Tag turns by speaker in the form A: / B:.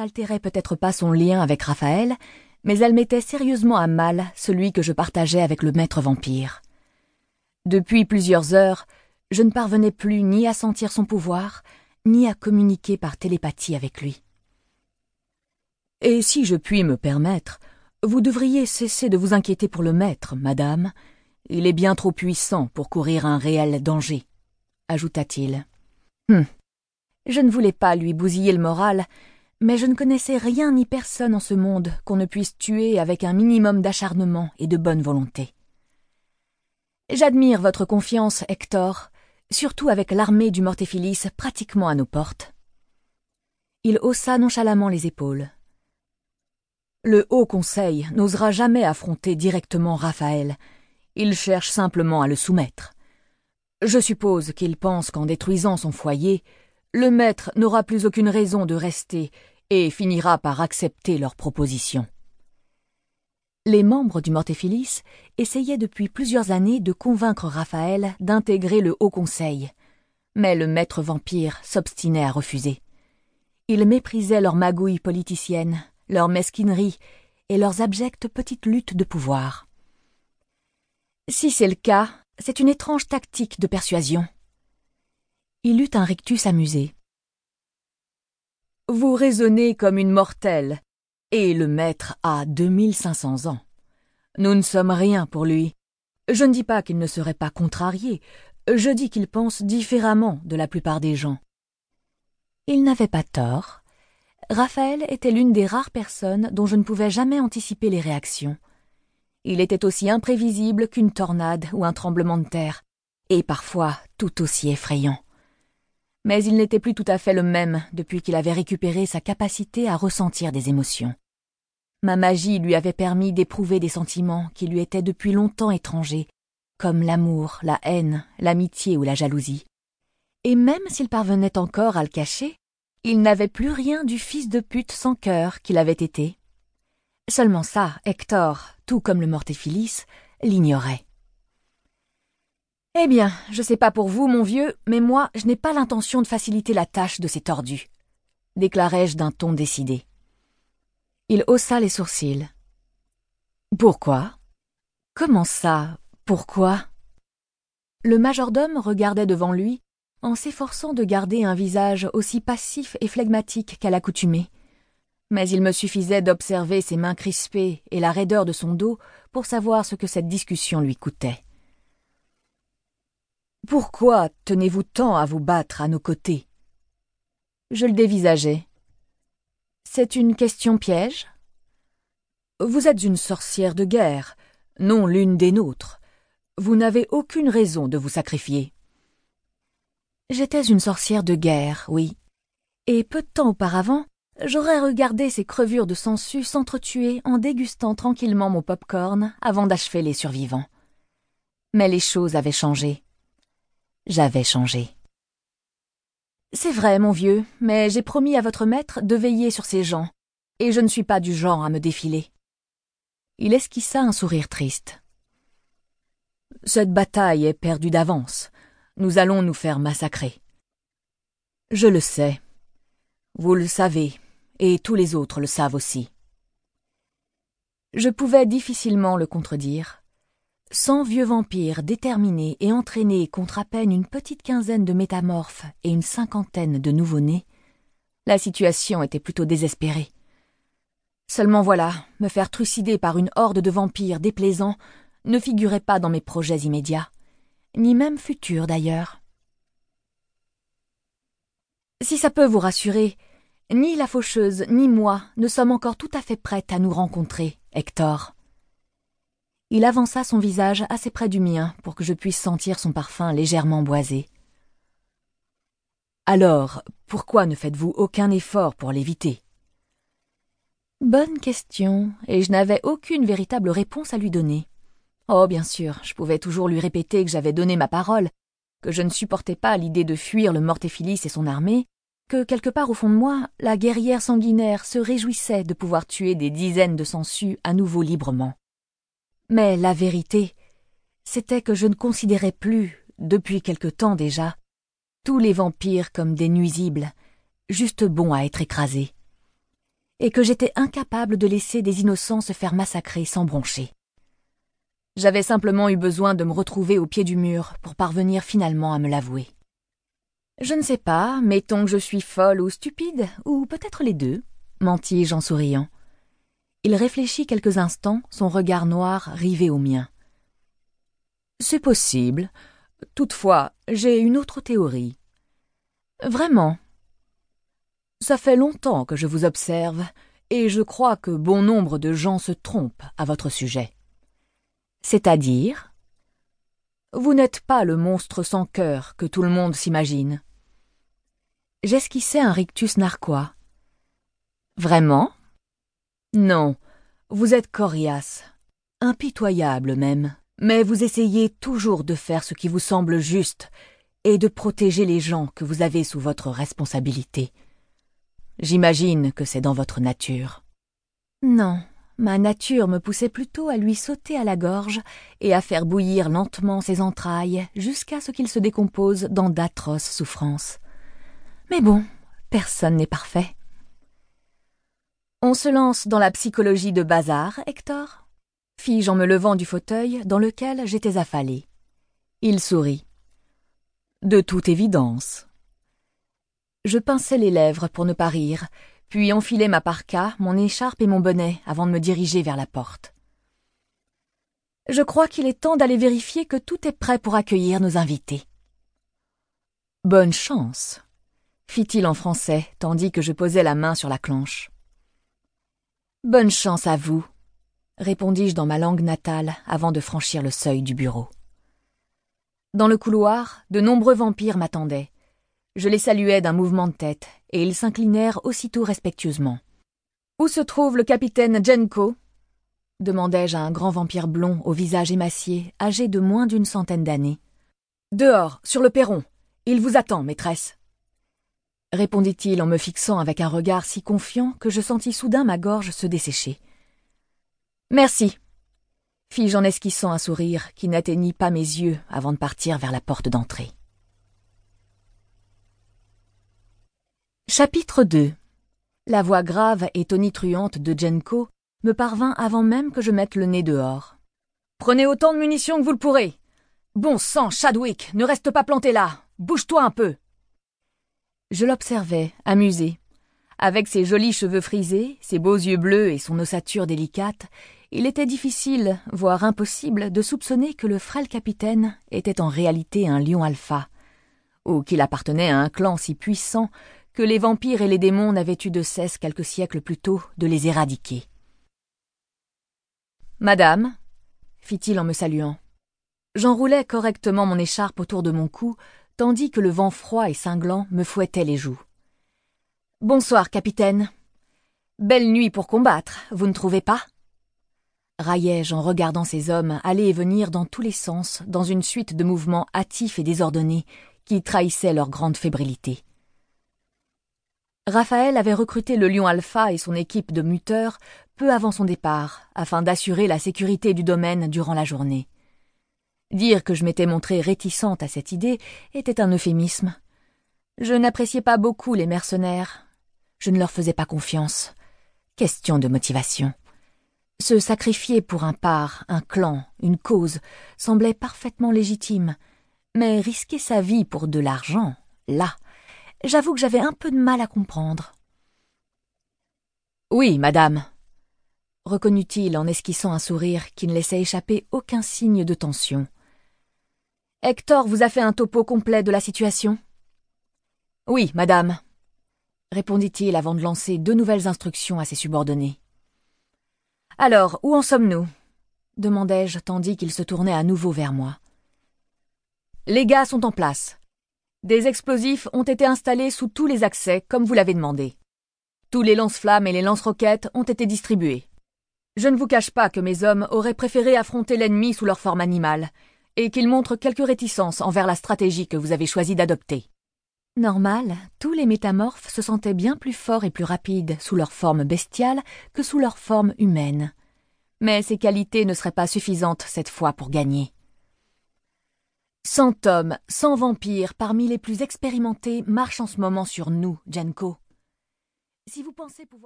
A: n'altérait peut-être pas son lien avec Raphaël, mais elle mettait sérieusement à mal celui que je partageais avec le maître vampire. Depuis plusieurs heures, je ne parvenais plus ni à sentir son pouvoir, ni à communiquer par télépathie avec lui. Et si je puis me permettre, vous devriez cesser de vous inquiéter pour le maître, madame. Il est bien trop puissant pour courir un réel danger, ajouta-t-il. Hum. Je ne voulais pas lui bousiller le moral, mais je ne connaissais rien ni personne en ce monde qu'on ne puisse tuer avec un minimum d'acharnement et de bonne volonté. J'admire votre confiance, Hector, surtout avec l'armée du Mortéphilis pratiquement à nos portes. Il haussa nonchalamment les épaules. Le Haut Conseil n'osera jamais affronter directement Raphaël. Il cherche simplement à le soumettre. Je suppose qu'il pense qu'en détruisant son foyer, le maître n'aura plus aucune raison de rester et finira par accepter leur proposition. Les membres du Mortéphilis essayaient depuis plusieurs années de convaincre Raphaël d'intégrer le Haut Conseil, mais le maître vampire s'obstinait à refuser. Il méprisait leurs magouilles politiciennes, leur mesquinerie et leurs abjectes petites luttes de pouvoir. Si c'est le cas, c'est une étrange tactique de persuasion. Il eut un rictus amusé. Vous raisonnez comme une mortelle, et le maître a deux mille cinq cents ans. Nous ne sommes rien pour lui. Je ne dis pas qu'il ne serait pas contrarié, je dis qu'il pense différemment de la plupart des gens. Il n'avait pas tort. Raphaël était l'une des rares personnes dont je ne pouvais jamais anticiper les réactions. Il était aussi imprévisible qu'une tornade ou un tremblement de terre, et parfois tout aussi effrayant mais il n'était plus tout à fait le même depuis qu'il avait récupéré sa capacité à ressentir des émotions. Ma magie lui avait permis d'éprouver des sentiments qui lui étaient depuis longtemps étrangers, comme l'amour, la haine, l'amitié ou la jalousie. Et même s'il parvenait encore à le cacher, il n'avait plus rien du fils de pute sans cœur qu'il avait été. Seulement ça, Hector, tout comme le Mortéphilis, l'ignorait. Eh bien, je sais pas pour vous, mon vieux, mais moi, je n'ai pas l'intention de faciliter la tâche de ces tordus, déclarai-je d'un ton décidé. Il haussa les sourcils. Pourquoi? Comment ça? Pourquoi? Le majordome regardait devant lui, en s'efforçant de garder un visage aussi passif et flegmatique qu'à l'accoutumée. Mais il me suffisait d'observer ses mains crispées et la raideur de son dos pour savoir ce que cette discussion lui coûtait. Pourquoi tenez-vous tant à vous battre à nos côtés? Je le dévisageais. C'est une question piège? Vous êtes une sorcière de guerre, non l'une des nôtres. Vous n'avez aucune raison de vous sacrifier. J'étais une sorcière de guerre, oui. Et peu de temps auparavant, j'aurais regardé ces crevures de sangsues s'entretuer en dégustant tranquillement mon pop-corn avant d'achever les survivants. Mais les choses avaient changé. J'avais changé. C'est vrai, mon vieux, mais j'ai promis à votre maître de veiller sur ces gens, et je ne suis pas du genre à me défiler. Il esquissa un sourire triste. Cette bataille est perdue d'avance. Nous allons nous faire massacrer. Je le sais. Vous le savez, et tous les autres le savent aussi. Je pouvais difficilement le contredire. Cent vieux vampires déterminés et entraînés contre à peine une petite quinzaine de métamorphes et une cinquantaine de nouveau-nés, la situation était plutôt désespérée. Seulement voilà, me faire trucider par une horde de vampires déplaisants ne figurait pas dans mes projets immédiats, ni même futurs d'ailleurs. Si ça peut vous rassurer, ni la faucheuse ni moi ne sommes encore tout à fait prêtes à nous rencontrer, Hector. Il avança son visage assez près du mien pour que je puisse sentir son parfum légèrement boisé. Alors, pourquoi ne faites-vous aucun effort pour l'éviter? Bonne question, et je n'avais aucune véritable réponse à lui donner. Oh, bien sûr, je pouvais toujours lui répéter que j'avais donné ma parole, que je ne supportais pas l'idée de fuir le Mortéphilis et son armée, que quelque part au fond de moi, la guerrière sanguinaire se réjouissait de pouvoir tuer des dizaines de sangsues à nouveau librement. Mais la vérité, c'était que je ne considérais plus, depuis quelque temps déjà, tous les vampires comme des nuisibles, juste bons à être écrasés. et que j'étais incapable de laisser des innocents se faire massacrer sans broncher. J'avais simplement eu besoin de me retrouver au pied du mur pour parvenir finalement à me l'avouer. Je ne sais pas, mettons que je suis folle ou stupide, ou peut-être les deux, mentis-je en souriant. Il réfléchit quelques instants, son regard noir rivé au mien. C'est possible. Toutefois, j'ai une autre théorie. Vraiment. Ça fait longtemps que je vous observe, et je crois que bon nombre de gens se trompent à votre sujet. C'est-à-dire? Vous n'êtes pas le monstre sans cœur que tout le monde s'imagine. J'esquissais un rictus narquois. Vraiment? Non, vous êtes coriace, impitoyable même, mais vous essayez toujours de faire ce qui vous semble juste et de protéger les gens que vous avez sous votre responsabilité. J'imagine que c'est dans votre nature. Non, ma nature me poussait plutôt à lui sauter à la gorge et à faire bouillir lentement ses entrailles jusqu'à ce qu'il se décompose dans d'atroces souffrances. Mais bon, personne n'est parfait. On se lance dans la psychologie de bazar, Hector fis-je en me levant du fauteuil dans lequel j'étais affalé. Il sourit. De toute évidence. Je pinçai les lèvres pour ne pas rire, puis enfilai ma parka, mon écharpe et mon bonnet avant de me diriger vers la porte. Je crois qu'il est temps d'aller vérifier que tout est prêt pour accueillir nos invités. Bonne chance, fit-il en français, tandis que je posais la main sur la clenche. Bonne chance à vous, répondis-je dans ma langue natale avant de franchir le seuil du bureau. Dans le couloir, de nombreux vampires m'attendaient. Je les saluai d'un mouvement de tête, et ils s'inclinèrent aussitôt respectueusement. Où se trouve le capitaine Jenko demandai-je à un grand vampire blond au visage émacié, âgé de moins d'une centaine d'années. Dehors, sur le perron. Il vous attend, maîtresse. Répondit-il en me fixant avec un regard si confiant que je sentis soudain ma gorge se dessécher. Merci, fis-je en esquissant un sourire qui n'atteignit pas mes yeux avant de partir vers la porte d'entrée. Chapitre 2 La voix grave et tonitruante de Jenko me parvint avant même que je mette le nez dehors. Prenez autant de munitions que vous le pourrez. Bon sang, Chadwick, ne reste pas planté là. Bouge-toi un peu. Je l'observais, amusé. Avec ses jolis cheveux frisés, ses beaux yeux bleus et son ossature délicate, il était difficile, voire impossible, de soupçonner que le frêle capitaine était en réalité un lion alpha, ou qu'il appartenait à un clan si puissant que les vampires et les démons n'avaient eu de cesse quelques siècles plus tôt de les éradiquer. Madame, fit-il en me saluant. J'enroulais correctement mon écharpe autour de mon cou, tandis que le vent froid et cinglant me fouettait les joues. Bonsoir, capitaine. Belle nuit pour combattre, vous ne trouvez pas? raillai-je en regardant ces hommes aller et venir dans tous les sens, dans une suite de mouvements hâtifs et désordonnés qui trahissaient leur grande fébrilité. Raphaël avait recruté le lion alpha et son équipe de muteurs peu avant son départ, afin d'assurer la sécurité du domaine durant la journée. Dire que je m'étais montrée réticente à cette idée était un euphémisme. Je n'appréciais pas beaucoup les mercenaires. Je ne leur faisais pas confiance. Question de motivation. Se sacrifier pour un part, un clan, une cause, semblait parfaitement légitime, mais risquer sa vie pour de l'argent, là, j'avoue que j'avais un peu de mal à comprendre. Oui, madame, reconnut-il en esquissant un sourire qui ne laissait échapper aucun signe de tension. Hector vous a fait un topo complet de la situation? Oui, madame, répondit-il avant de lancer deux nouvelles instructions à ses subordonnés. Alors, où en sommes-nous? demandai-je tandis qu'il se tournait à nouveau vers moi. Les gars sont en place. Des explosifs ont été installés sous tous les accès, comme vous l'avez demandé. Tous les lance-flammes et les lance-roquettes ont été distribués. Je ne vous cache pas que mes hommes auraient préféré affronter l'ennemi sous leur forme animale, et qu'ils montrent quelques réticences envers la stratégie que vous avez choisi d'adopter. Normal, tous les métamorphes se sentaient bien plus forts et plus rapides sous leur forme bestiale que sous leur forme humaine. Mais ces qualités ne seraient pas suffisantes cette fois pour gagner. Cent hommes, cent vampires parmi les plus expérimentés marchent en ce moment sur nous, Janko. Si vous pensez pouvoir